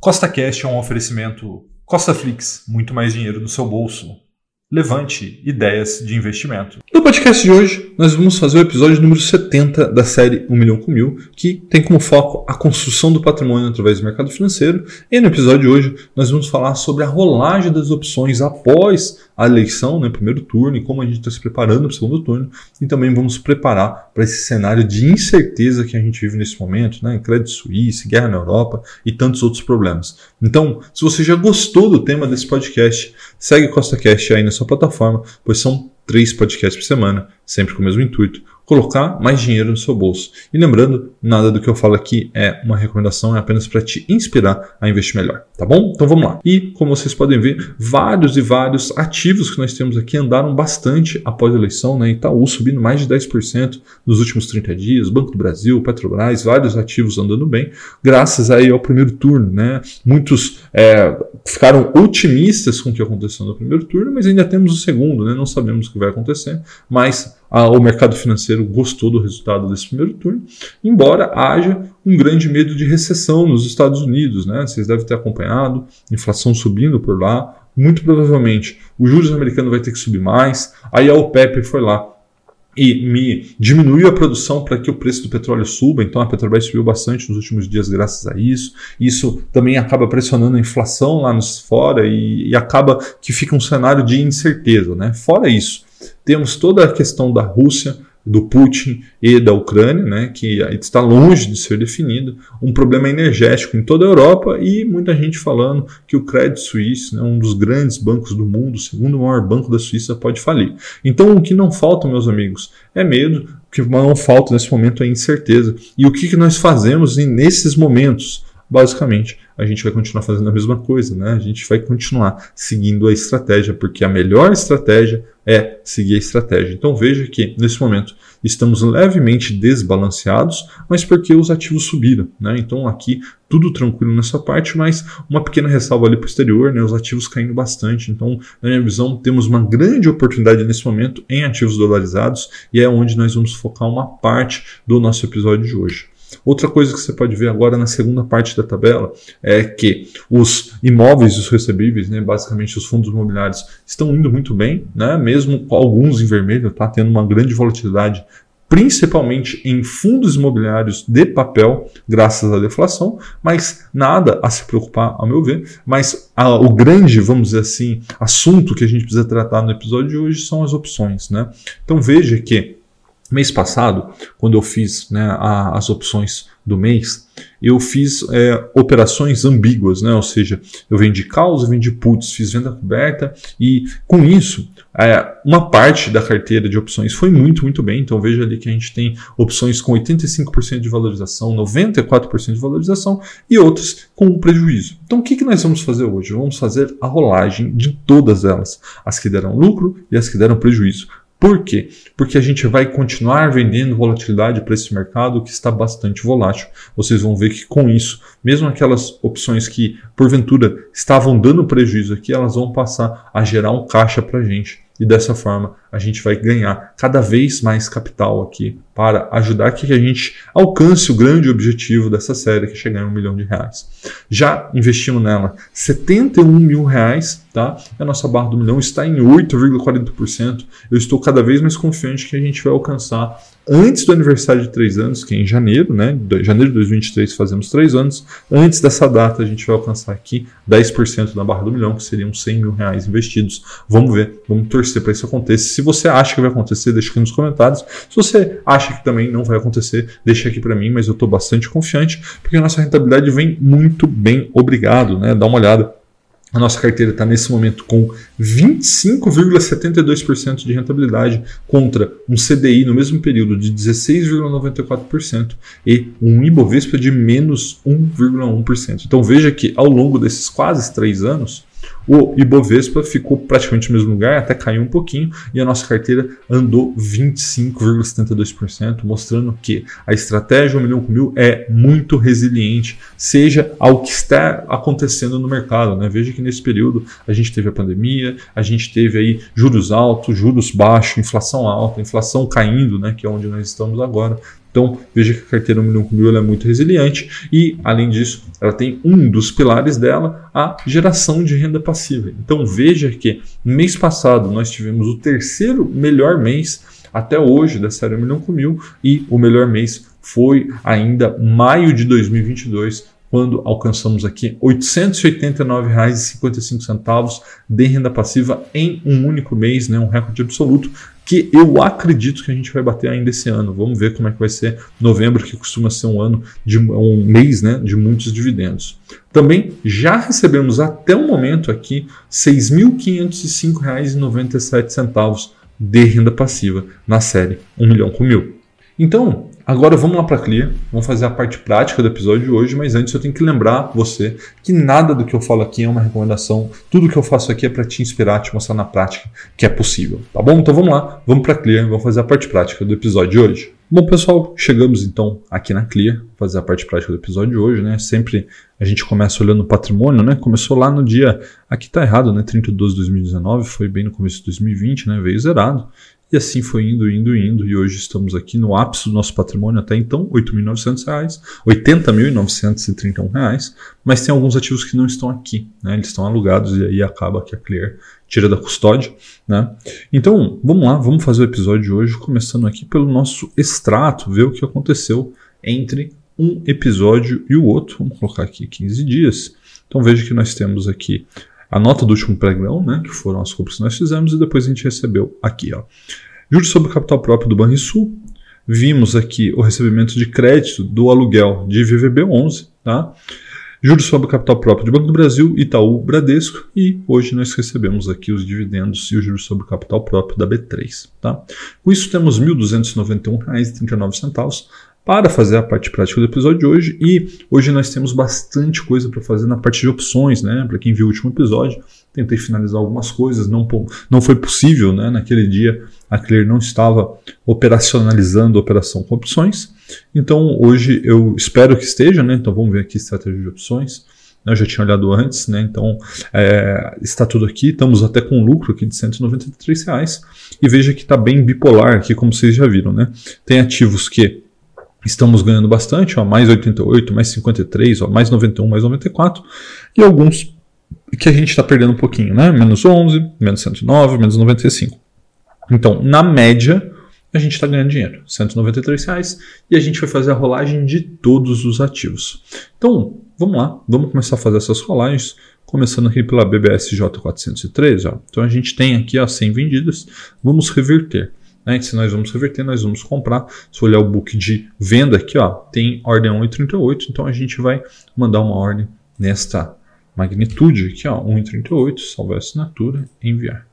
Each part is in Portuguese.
Costa Cash é um oferecimento Costa Flix, muito mais dinheiro no seu bolso. Levante ideias de investimento. No podcast de hoje, nós vamos fazer o episódio número 70 da série 1 milhão com mil, que tem como foco a construção do patrimônio através do mercado financeiro. E no episódio de hoje, nós vamos falar sobre a rolagem das opções após a eleição, né, primeiro turno, e como a gente está se preparando para o segundo turno. E também vamos preparar para esse cenário de incerteza que a gente vive nesse momento, né, crédito suíço, guerra na Europa e tantos outros problemas. Então, se você já gostou do tema desse podcast, segue Costa Cash aí na sua plataforma, pois são três podcasts por semana, sempre com o mesmo intuito, colocar mais dinheiro no seu bolso. E lembrando, nada do que eu falo aqui é uma recomendação, é apenas para te inspirar a investir melhor, tá bom? Então vamos lá. E como vocês podem ver, vários e vários ativos que nós temos aqui andaram bastante após a eleição, né? Itaú subindo mais de 10% nos últimos 30 dias, Banco do Brasil, Petrobras, vários ativos andando bem, graças aí ao primeiro turno, né? Muitos é, ficaram otimistas com o que aconteceu no primeiro turno, mas ainda temos o segundo, né? Não sabemos o que vai acontecer, mas ah, o mercado financeiro gostou do resultado desse primeiro turno, embora haja um grande medo de recessão nos Estados Unidos. Né? Vocês devem ter acompanhado, inflação subindo por lá. Muito provavelmente o juros americano vai ter que subir mais. Aí a OPEP foi lá e me diminuiu a produção para que o preço do petróleo suba, então a Petrobras subiu bastante nos últimos dias graças a isso. Isso também acaba pressionando a inflação lá nos fora e, e acaba que fica um cenário de incerteza. Né? Fora isso, temos toda a questão da Rússia, do Putin e da Ucrânia, né, que está longe de ser definido, um problema energético em toda a Europa e muita gente falando que o Credit Suisse, né, um dos grandes bancos do mundo, o segundo maior banco da Suíça, pode falir. Então, o que não falta, meus amigos, é medo, o que não falta nesse momento é incerteza. E o que, que nós fazemos nesses momentos? basicamente a gente vai continuar fazendo a mesma coisa, né? A gente vai continuar seguindo a estratégia, porque a melhor estratégia é seguir a estratégia. Então veja que nesse momento estamos levemente desbalanceados, mas porque os ativos subiram, né? Então aqui tudo tranquilo nessa parte, mas uma pequena ressalva ali para o exterior, né? Os ativos caindo bastante. Então, na minha visão, temos uma grande oportunidade nesse momento em ativos dolarizados e é onde nós vamos focar uma parte do nosso episódio de hoje. Outra coisa que você pode ver agora na segunda parte da tabela é que os imóveis e os recebíveis, né, basicamente os fundos imobiliários, estão indo muito bem, né, mesmo alguns em vermelho, está tendo uma grande volatilidade principalmente em fundos imobiliários de papel, graças à deflação, mas nada a se preocupar, ao meu ver. Mas a, o grande, vamos dizer assim, assunto que a gente precisa tratar no episódio de hoje são as opções. Né? Então veja que Mês passado, quando eu fiz né, a, as opções do mês, eu fiz é, operações ambíguas, né? ou seja, eu vendi calls, eu vendi puts, fiz venda coberta e com isso, é, uma parte da carteira de opções foi muito, muito bem. Então veja ali que a gente tem opções com 85% de valorização, 94% de valorização e outras com prejuízo. Então o que, que nós vamos fazer hoje? Vamos fazer a rolagem de todas elas, as que deram lucro e as que deram prejuízo por quê? Porque a gente vai continuar vendendo volatilidade para esse mercado que está bastante volátil. Vocês vão ver que com isso, mesmo aquelas opções que porventura estavam dando prejuízo aqui, elas vão passar a gerar um caixa para a gente e dessa forma a gente vai ganhar cada vez mais capital aqui para ajudar que a gente alcance o grande objetivo dessa série, que é chegar em um milhão de reais. Já investimos nela 71 mil reais, tá? A nossa barra do milhão está em 8,40%. Eu estou cada vez mais confiante que a gente vai alcançar antes do aniversário de três anos, que é em janeiro, né? De janeiro de 2023 fazemos três anos. Antes dessa data, a gente vai alcançar aqui 10% da barra do milhão, que seriam 100 mil reais investidos. Vamos ver, vamos torcer para isso acontecer. Se você acha que vai acontecer, deixa aqui nos comentários. Se você acha que também não vai acontecer, deixa aqui para mim, mas eu estou bastante confiante, porque a nossa rentabilidade vem muito bem, obrigado, né? Dá uma olhada a nossa carteira está nesse momento com 25,72% de rentabilidade contra um CDI no mesmo período de 16,94% e um Ibovespa de menos 1,1%. Então veja que ao longo desses quase três anos, o Ibovespa ficou praticamente no mesmo lugar, até caiu um pouquinho, e a nossa carteira andou 25,72%, mostrando que a estratégia 1 milhão com mil é muito resiliente, seja ao que está acontecendo no mercado. Né? Veja que nesse período a gente teve a pandemia, a gente teve aí juros altos, juros baixos, inflação alta, inflação caindo, né? que é onde nós estamos agora. Então veja que a carteira 1 milhão com mil é muito resiliente e, além disso, ela tem um dos pilares dela, a geração de renda passiva. Então veja que mês passado nós tivemos o terceiro melhor mês até hoje da série 1 milhão com mil e o melhor mês foi ainda maio de 2022 quando alcançamos aqui R$ 889,55 de renda passiva em um único mês, né, um recorde absoluto, que eu acredito que a gente vai bater ainda esse ano. Vamos ver como é que vai ser novembro, que costuma ser um ano de um mês, né, de muitos dividendos. Também já recebemos até o momento aqui R$ 6.505,97 de renda passiva na série 1 milhão com mil. Então, Agora vamos lá para a Clear, vamos fazer a parte prática do episódio de hoje, mas antes eu tenho que lembrar você que nada do que eu falo aqui é uma recomendação, tudo que eu faço aqui é para te inspirar, te mostrar na prática que é possível, tá bom? Então vamos lá, vamos para a Clear, vamos fazer a parte prática do episódio de hoje. Bom, pessoal, chegamos então aqui na Clear, fazer a parte prática do episódio de hoje, né? Sempre a gente começa olhando o patrimônio, né? Começou lá no dia, aqui tá errado, né? 30 de 12 de 2019, foi bem no começo de 2020, né? Veio zerado. E assim foi indo, indo, indo, e hoje estamos aqui no ápice do nosso patrimônio até então, R$ 8.900, R$ 80.931, mas tem alguns ativos que não estão aqui, né? eles estão alugados e aí acaba que a Clear tira da custódia. Né? Então, vamos lá, vamos fazer o episódio de hoje, começando aqui pelo nosso extrato, ver o que aconteceu entre um episódio e o outro. Vamos colocar aqui 15 dias. Então veja que nós temos aqui a nota do último pregão, né, que foram as compras que nós fizemos, e depois a gente recebeu aqui. Ó. Juros sobre o capital próprio do Banrisul. Vimos aqui o recebimento de crédito do aluguel de VVB11, tá? Juros sobre o capital próprio de Banco do Brasil, Itaú, Bradesco e hoje nós recebemos aqui os dividendos e os juros sobre o capital próprio da B3. Tá? Com isso temos R$ 1.291,39 para fazer a parte prática do episódio de hoje. E hoje nós temos bastante coisa para fazer na parte de opções, né? Para quem viu o último episódio, tentei finalizar algumas coisas, não, não foi possível, né? Naquele dia a Clear não estava operacionalizando a operação com opções. Então hoje eu espero que esteja, né? Então vamos ver aqui estratégia de opções. Eu já tinha olhado antes, né? Então é, está tudo aqui. Estamos até com lucro aqui de 193 reais. E veja que está bem bipolar aqui, como vocês já viram, né? Tem ativos que estamos ganhando bastante, ó, mais 88, mais 53, ó, mais 91, mais 94, e alguns que a gente está perdendo um pouquinho, né? Menos 11, menos 109, menos 95. Então, na média, a gente está ganhando dinheiro, 193 reais, e a gente vai fazer a rolagem de todos os ativos. Então, vamos lá, vamos começar a fazer essas rolagens, começando aqui pela BBSJ 403. Ó. Então, a gente tem aqui ó, 100 vendidas, vamos reverter. Né? Se nós vamos reverter, nós vamos comprar. Se olhar o book de venda aqui, ó, tem ordem 1,38, então a gente vai mandar uma ordem nesta magnitude aqui, ó, 1,38, salvar a assinatura, enviar.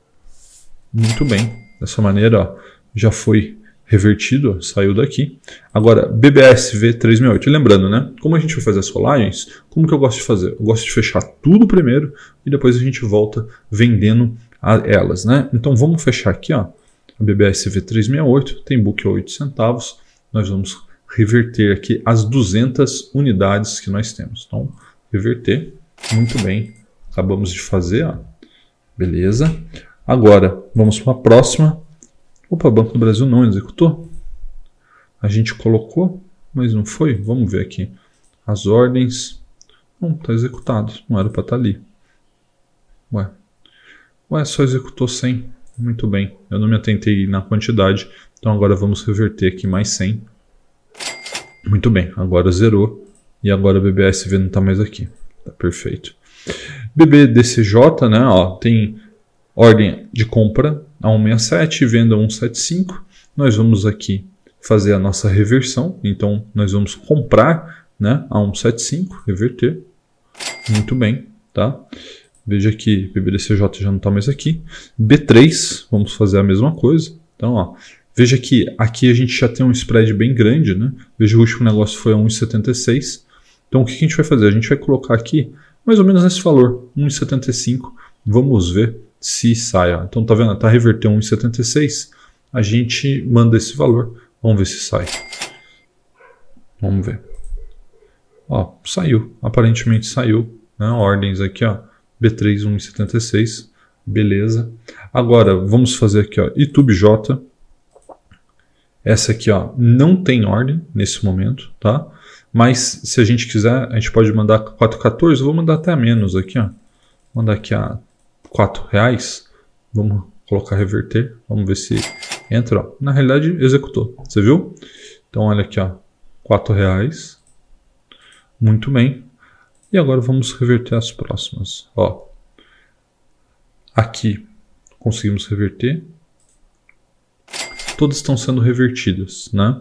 Muito bem. Dessa maneira, ó, já foi revertido, saiu daqui. Agora, BBSV 368. Lembrando, né? Como a gente vai fazer as rolagens, como que eu gosto de fazer? Eu gosto de fechar tudo primeiro e depois a gente volta vendendo elas, né? Então vamos fechar aqui, ó a BBSV 368 tem book a 8 centavos. Nós vamos reverter aqui as 200 unidades que nós temos. Então, reverter, muito bem. Acabamos de fazer, ó. beleza. Agora, vamos para a próxima. Opa, Banco do Brasil não executou. A gente colocou, mas não foi. Vamos ver aqui. As ordens. Não, está executado. Não era para estar tá ali. Ué. Ué, só executou 100. Muito bem, eu não me atentei na quantidade, então agora vamos reverter aqui mais 100. Muito bem, agora zerou e agora o BBSV não está mais aqui. Tá perfeito. BBDCJ, né, ó, tem ordem de compra a 167 e venda a 175. Nós vamos aqui fazer a nossa reversão, então nós vamos comprar né, a 175, reverter. Muito bem, tá? Veja que BBDCJ já não está mais aqui. B3, vamos fazer a mesma coisa. Então, ó, veja que aqui a gente já tem um spread bem grande, né? Veja o último negócio foi a 1,76. Então, o que a gente vai fazer? A gente vai colocar aqui mais ou menos nesse valor, 1,75. Vamos ver se sai. Ó. Então, tá vendo? Tá revertendo 1,76. A gente manda esse valor. Vamos ver se sai. Vamos ver. Ó, saiu. Aparentemente saiu. Né? Ordens aqui, ó. B3 1,76. Beleza. Agora, vamos fazer aqui, ó, YouTube J. Essa aqui, ó, não tem ordem nesse momento, tá? Mas se a gente quiser, a gente pode mandar 4,14. Vou mandar até menos aqui, ó. Vou mandar aqui a 4 reais. Vamos colocar reverter. Vamos ver se entra. Ó. Na realidade, executou. Você viu? Então, olha aqui, ó. 4 reais. Muito bem. E agora vamos reverter as próximas. Ó. Aqui conseguimos reverter. Todas estão sendo revertidas, né?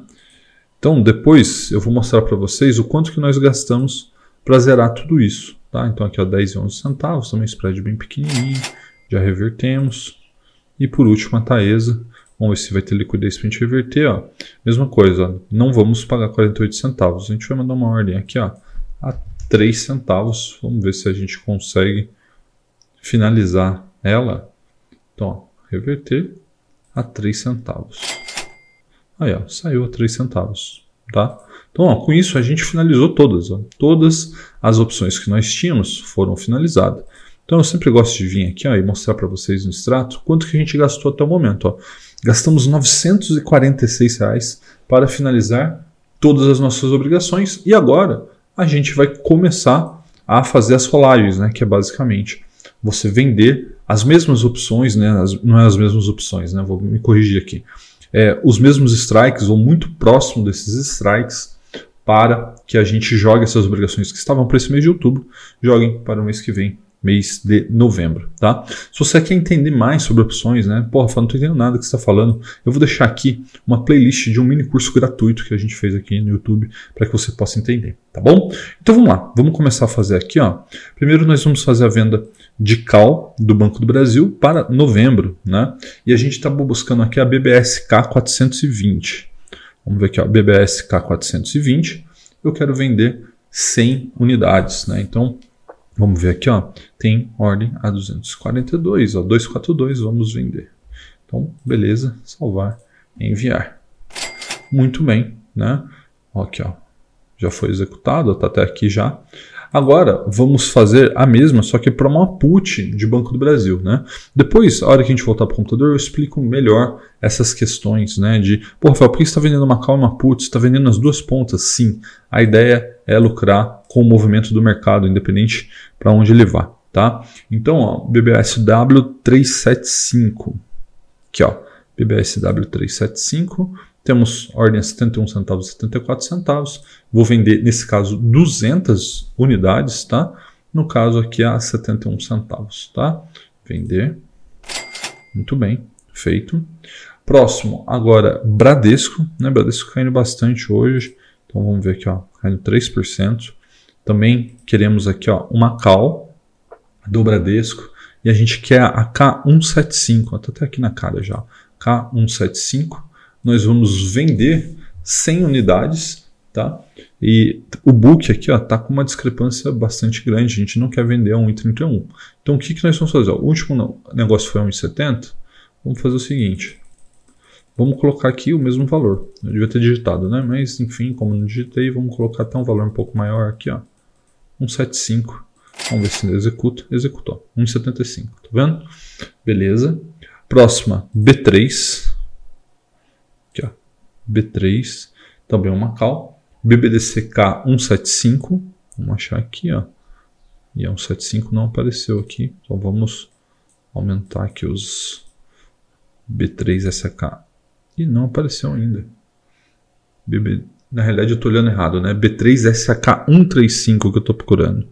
Então, depois eu vou mostrar para vocês o quanto que nós gastamos para zerar tudo isso. Tá? Então, aqui ó, 10 e 11 centavos, também spread bem pequenininho, já revertemos. E por último, a Taesa. Vamos ver se vai ter liquidez para a gente reverter. Ó. Mesma coisa, ó, não vamos pagar 48 centavos. A gente vai mandar uma ordem aqui ó, a 3 centavos. Vamos ver se a gente consegue finalizar ela. Então, ó, reverter a 3 centavos. Aí, ó, saiu a 3 centavos, tá? Então, ó, com isso a gente finalizou todas. Ó. Todas as opções que nós tínhamos foram finalizadas. Então, eu sempre gosto de vir aqui ó, e mostrar para vocês no extrato quanto que a gente gastou até o momento. Ó. Gastamos 946 reais para finalizar todas as nossas obrigações e agora a gente vai começar a fazer as rolagens, né, que é basicamente você vender as mesmas opções, né, as, não é as mesmas opções, né, vou me corrigir aqui. É, os mesmos strikes ou muito próximo desses strikes para que a gente jogue essas obrigações que estavam para esse mês de outubro, joguem para o mês que vem, mês de novembro, tá? Se você quer entender mais sobre opções, né? Porra, não estou entendendo nada que você está falando. Eu vou deixar aqui uma playlist de um mini curso gratuito que a gente fez aqui no YouTube para que você possa entender, tá bom? Então vamos lá, vamos começar a fazer aqui, ó. Primeiro nós vamos fazer a venda de cal do Banco do Brasil para novembro, né? E a gente está buscando aqui a BBSK 420. Vamos ver aqui, ó, BBSK 420. Eu quero vender 100 unidades, né? Então, vamos ver aqui, ó, tem ordem a 242, ó, 242, vamos vender. Então, beleza, salvar, enviar. Muito bem, né? Ó, aqui, ó, já foi executado, está até aqui já. Agora, vamos fazer a mesma, só que para uma put de Banco do Brasil. Né? Depois, a hora que a gente voltar para o computador, eu explico melhor essas questões né, de, pô, Rafael, por que você está vendendo uma call e uma put? Você está vendendo as duas pontas? Sim. A ideia é lucrar com o movimento do mercado, independente para onde ele vá. Tá? Então, ó, BBSW 375. Aqui, ó, BBSW 375 temos ordem a 71 centavos e 74 centavos. Vou vender, nesse caso, 200 unidades, tá? No caso aqui, a 71 centavos, tá? Vender. Muito bem, feito. Próximo, agora, Bradesco. Né? Bradesco caindo bastante hoje. Então, vamos ver aqui, ó, caindo 3%. Também queremos aqui ó, uma cal do Bradesco. E a gente quer a K175. Está até aqui na cara já. K175 nós vamos vender 100 unidades, tá? E o book aqui está com uma discrepância bastante grande, a gente não quer vender a 1,31. Então o que, que nós vamos fazer? O último negócio foi a 1,70, vamos fazer o seguinte, vamos colocar aqui o mesmo valor. Eu devia ter digitado, né? Mas enfim, como não digitei, vamos colocar até um valor um pouco maior aqui, ó. 1,75. Vamos ver se executa. Executou. 1,75. Tá vendo? Beleza. Próxima, B3. B3, também uma cal. BBDCK 175, vamos achar aqui, ó. E a 175 não apareceu aqui, então vamos aumentar aqui os B3SK. E não apareceu ainda. BB, na realidade eu estou olhando errado, né? B3SK135 que eu estou procurando.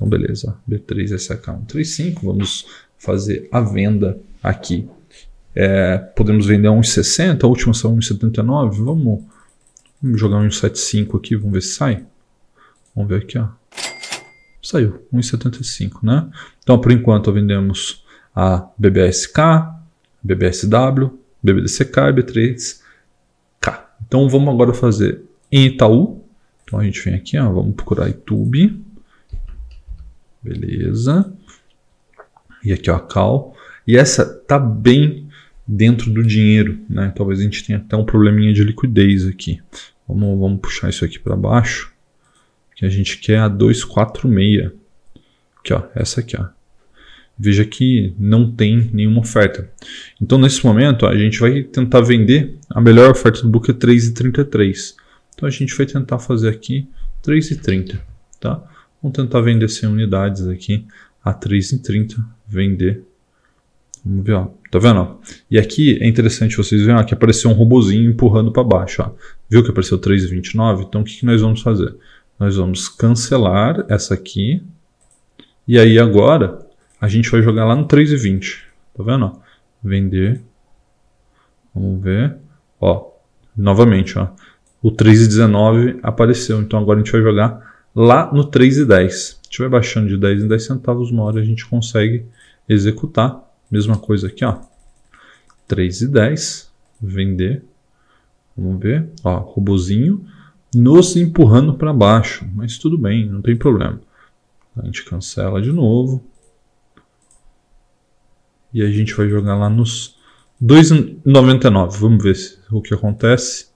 Então beleza, B3SK135, vamos fazer a venda aqui é, podemos vender a 1,60, a última saiu 1,79. Vamos, vamos jogar 1,75 aqui, vamos ver se sai. Vamos ver aqui, ó. Saiu, 1,75, né? Então, por enquanto, vendemos a BBSK, BBSW, BBDCK e B3K. Então, vamos agora fazer em Itaú. Então, a gente vem aqui, ó, vamos procurar YouTube. Beleza. E aqui, ó, a. E essa tá bem dentro do dinheiro. Né? Talvez a gente tenha até um probleminha de liquidez aqui. Vamos, vamos puxar isso aqui para baixo. Que a gente quer a 246. Aqui, ó, essa aqui, ó. veja que não tem nenhuma oferta. Então, nesse momento, a gente vai tentar vender. A melhor oferta do book é 3,33. Então, a gente vai tentar fazer aqui 3,30. Tá? Vamos tentar vender 100 unidades aqui a 3,30. Vender. Vamos ver, ó. Tá vendo? Ó? E aqui é interessante vocês verem ó, que apareceu um robozinho empurrando para baixo. Ó. Viu que apareceu 3,29? Então, o que, que nós vamos fazer? Nós vamos cancelar essa aqui. E aí, agora, a gente vai jogar lá no 3,20. Tá vendo? Vender. Vamos ver. Ó, novamente, ó. O 3,19 apareceu. Então agora a gente vai jogar lá no 3,10. Se estiver baixando de 10 em 10 centavos, uma hora a gente consegue executar. Mesma coisa aqui, ó. 3,10. Vender. Vamos ver. Ó, robozinho nos empurrando para baixo. Mas tudo bem, não tem problema. A gente cancela de novo. E a gente vai jogar lá nos 2,99. Vamos ver o que acontece.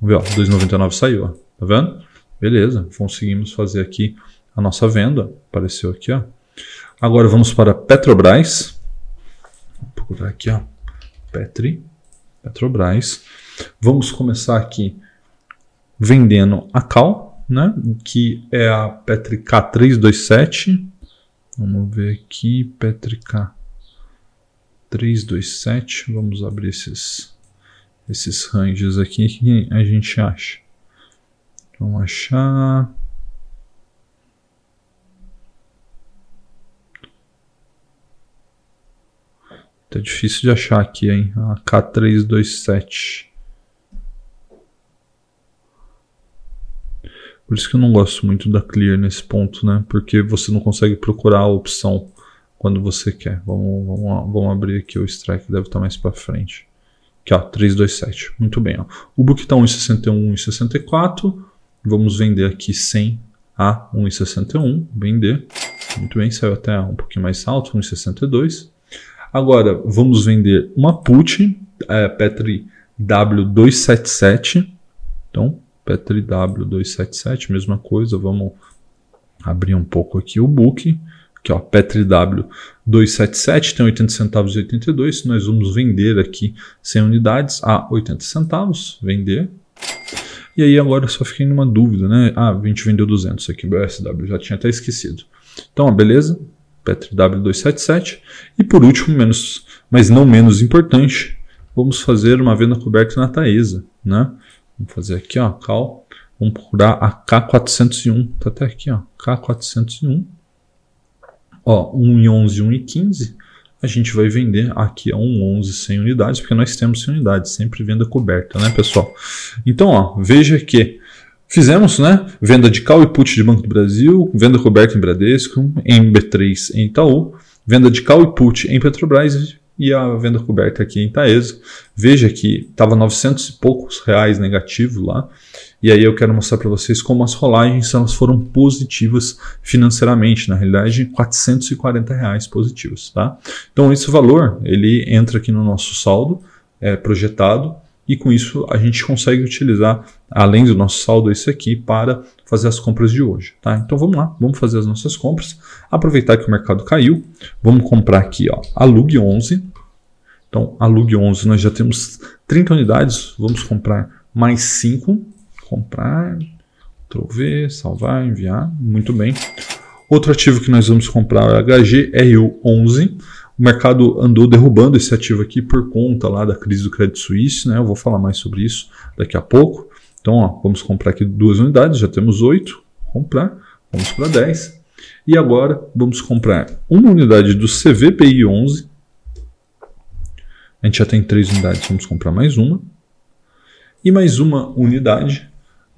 Vamos ver, ó, 2,99 saiu, ó. Tá vendo? Beleza, conseguimos fazer aqui a nossa venda. Apareceu aqui, ó. Agora vamos para Petrobras. Vou procurar aqui, ó. Petri. Petrobras. Vamos começar aqui vendendo a Cal, né? Que é a Petri K327. Vamos ver aqui, Petri K 327. Vamos abrir esses, esses ranges aqui que a gente acha. Vamos achar. Tá difícil de achar aqui, hein? A K327. Por isso que eu não gosto muito da Clear nesse ponto, né? Porque você não consegue procurar a opção quando você quer. Vamos, vamos, vamos abrir aqui o strike, deve estar mais para frente. Aqui, ó, 327. Muito bem, ó. O book está 1,61, 1,64. Vamos vender aqui 100 a 1,61. Vender. Muito bem, saiu até um pouquinho mais alto, 1,62. Agora, vamos vender uma put, é, Petri W277. Então, Petri W277, mesma coisa. Vamos abrir um pouco aqui o book que ó, Petri W 277 tem 80 centavos e 82. Nós vamos vender aqui 100 unidades a 80 centavos, vender. E aí agora só fiquei numa dúvida, né? Ah, a gente vendeu 200 aqui, BSW, já tinha até esquecido. Então, ó, beleza, Petri W 277. E por último, menos, mas não menos importante, vamos fazer uma venda coberta na Taesa, né? Vamos fazer aqui, ó, cal. Vamos procurar a K401, tá até aqui, ó, K401 Ó, 1 em 11, 1 em 15, a gente vai vender aqui a 1 11 100 unidades, porque nós temos 100 unidades, sempre venda coberta, né, pessoal? Então, ó, veja que fizemos, né, venda de call e put de Banco do Brasil, venda coberta em Bradesco, em B3 em Itaú, venda de call e put em Petrobras e a venda coberta aqui em Taesa. Veja que estava 900 e poucos reais negativo lá. E aí eu quero mostrar para vocês como as rolagens elas foram positivas financeiramente, na realidade 440 reais positivos, tá? Então esse valor ele entra aqui no nosso saldo é, projetado. E com isso a gente consegue utilizar além do nosso saldo esse aqui para fazer as compras de hoje, tá? Então vamos lá, vamos fazer as nossas compras, aproveitar que o mercado caiu, vamos comprar aqui, ó, a Lug 11. Então a Lug 11 nós já temos 30 unidades, vamos comprar mais 5 comprar, Ctrl salvar, enviar, muito bem. Outro ativo que nós vamos comprar é o HGRU11. O mercado andou derrubando esse ativo aqui por conta lá da crise do Credit Suisse, né? Eu vou falar mais sobre isso daqui a pouco. Então, ó, vamos comprar aqui duas unidades, já temos oito. Comprar, vamos para 10. E agora vamos comprar uma unidade do CVPI 11. A gente já tem três unidades, vamos comprar mais uma. E mais uma unidade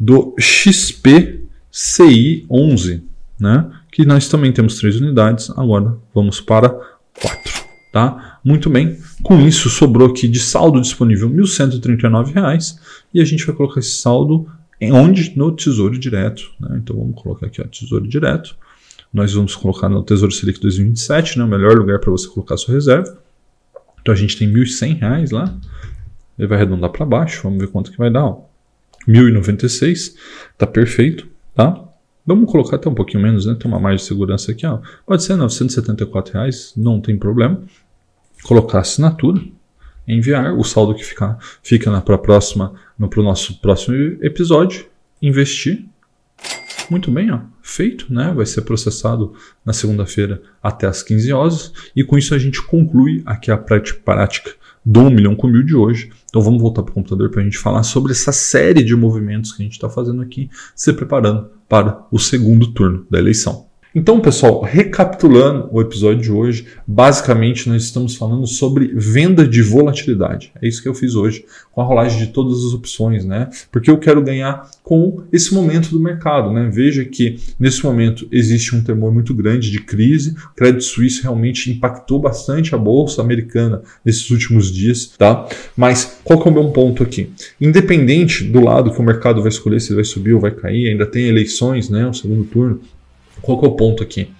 do XPCI11, né? que nós também temos três unidades, agora vamos para quatro. Tá? Muito bem, com isso sobrou aqui de saldo disponível R$ 1.139 e a gente vai colocar esse saldo em onde? No Tesouro Direto. Né? Então vamos colocar aqui ó, Tesouro Direto. Nós vamos colocar no Tesouro Selic 2027, né? o melhor lugar para você colocar sua reserva. Então a gente tem R$ 1.100 lá. Ele vai arredondar para baixo, vamos ver quanto que vai dar. Ó. 1096, tá perfeito, tá? Vamos colocar até um pouquinho menos, né? Tem uma margem de segurança aqui, ó. Pode ser 974 reais, não tem problema. Colocar assinatura, enviar o saldo que fica, fica na, pra próxima, no pro nosso próximo episódio, investir. Muito bem, ó, feito, né? Vai ser processado na segunda-feira até as 15 horas e com isso a gente conclui aqui a prática do 1 milhão com mil de hoje. Então vamos voltar para o computador para a gente falar sobre essa série de movimentos que a gente está fazendo aqui, se preparando para o segundo turno da eleição. Então, pessoal, recapitulando o episódio de hoje, basicamente nós estamos falando sobre venda de volatilidade. É isso que eu fiz hoje, com a rolagem de todas as opções, né? Porque eu quero ganhar com esse momento do mercado, né? Veja que nesse momento existe um temor muito grande de crise. O Credit Suisse realmente impactou bastante a bolsa americana nesses últimos dias, tá? Mas qual que é o meu ponto aqui? Independente do lado que o mercado vai escolher, se ele vai subir ou vai cair, ainda tem eleições, né? O segundo turno. Qual que é o ponto aqui?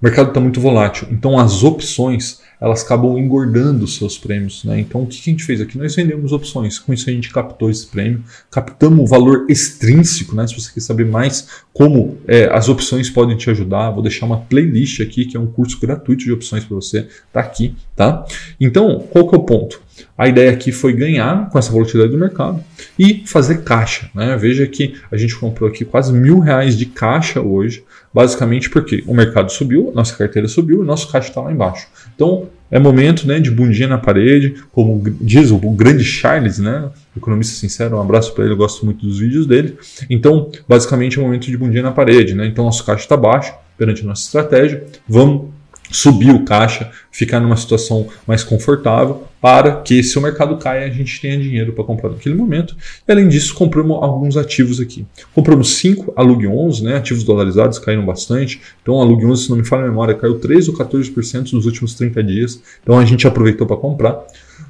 O mercado está muito volátil, então as opções elas acabam engordando os seus prêmios. Né? Então, o que, que a gente fez aqui? Nós vendemos opções. Com isso, a gente captou esse prêmio, captamos o valor extrínseco. Né? Se você quer saber mais como é, as opções podem te ajudar, vou deixar uma playlist aqui, que é um curso gratuito de opções para você. Tá aqui, tá? Então, qual que é o ponto? A ideia aqui foi ganhar com essa volatilidade do mercado e fazer caixa. Né? Veja que a gente comprou aqui quase mil reais de caixa hoje, basicamente porque o mercado subiu, nossa carteira subiu e nosso caixa está lá embaixo. Então é momento né, de bundinha na parede, como diz o grande Charles, né, economista sincero, um abraço para ele, eu gosto muito dos vídeos dele. Então, basicamente é momento de bundinha na parede. Né? Então nosso caixa está baixo perante a nossa estratégia, vamos subir o caixa, ficar numa situação mais confortável para que se o mercado caia a gente tenha dinheiro para comprar naquele momento. E além disso, compramos alguns ativos aqui. Compramos 5 Alug 11, né, ativos dolarizados caíram bastante. Então Alug 11, se não me falha a memória, caiu 3 ou 14% nos últimos 30 dias. Então a gente aproveitou para comprar.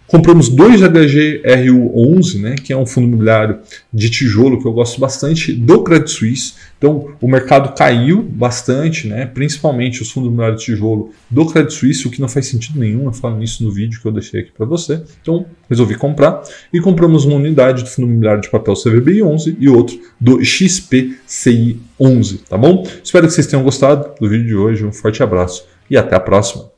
Compramos dois HGRU11, né, que é um fundo imobiliário de tijolo que eu gosto bastante do Credit Suisse. Então, o mercado caiu bastante, né, principalmente os fundos imobiliários de tijolo do Credit Suisse, o que não faz sentido nenhum. Eu falo nisso no vídeo que eu deixei aqui para você. Então, resolvi comprar e compramos uma unidade do fundo imobiliário de papel CVBI11 e outro do XPCI11, tá bom? Espero que vocês tenham gostado do vídeo de hoje. Um forte abraço e até a próxima.